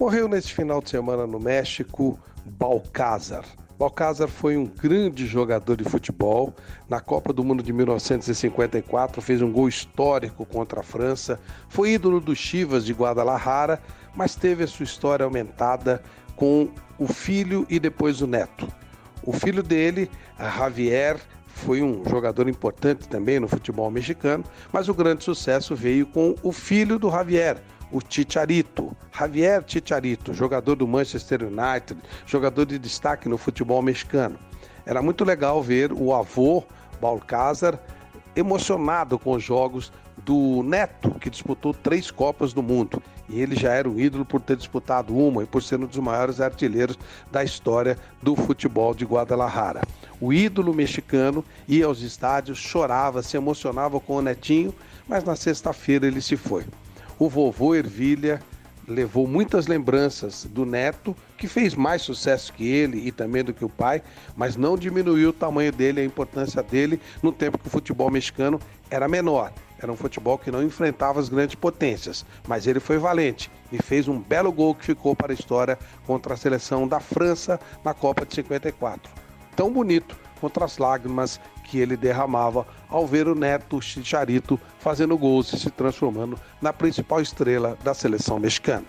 Morreu neste final de semana no México Balcázar. Balcázar foi um grande jogador de futebol. Na Copa do Mundo de 1954 fez um gol histórico contra a França. Foi ídolo do Chivas de Guadalajara, mas teve a sua história aumentada com o filho e depois o neto. O filho dele, Javier, foi um jogador importante também no futebol mexicano, mas o grande sucesso veio com o filho do Javier, o Chicharito, Javier Chicharito, jogador do Manchester United, jogador de destaque no futebol mexicano. Era muito legal ver o avô Balcázar emocionado com os jogos do neto, que disputou três Copas do Mundo. E ele já era um ídolo por ter disputado uma e por ser um dos maiores artilheiros da história do futebol de Guadalajara. O ídolo mexicano ia aos estádios, chorava, se emocionava com o netinho, mas na sexta-feira ele se foi. O vovô Ervilha levou muitas lembranças do neto, que fez mais sucesso que ele e também do que o pai, mas não diminuiu o tamanho dele, a importância dele no tempo que o futebol mexicano era menor. Era um futebol que não enfrentava as grandes potências, mas ele foi valente e fez um belo gol que ficou para a história contra a seleção da França na Copa de 54. Tão bonito contra as lágrimas que ele derramava ao ver o neto Chicharito fazendo gols e se transformando na principal estrela da seleção mexicana.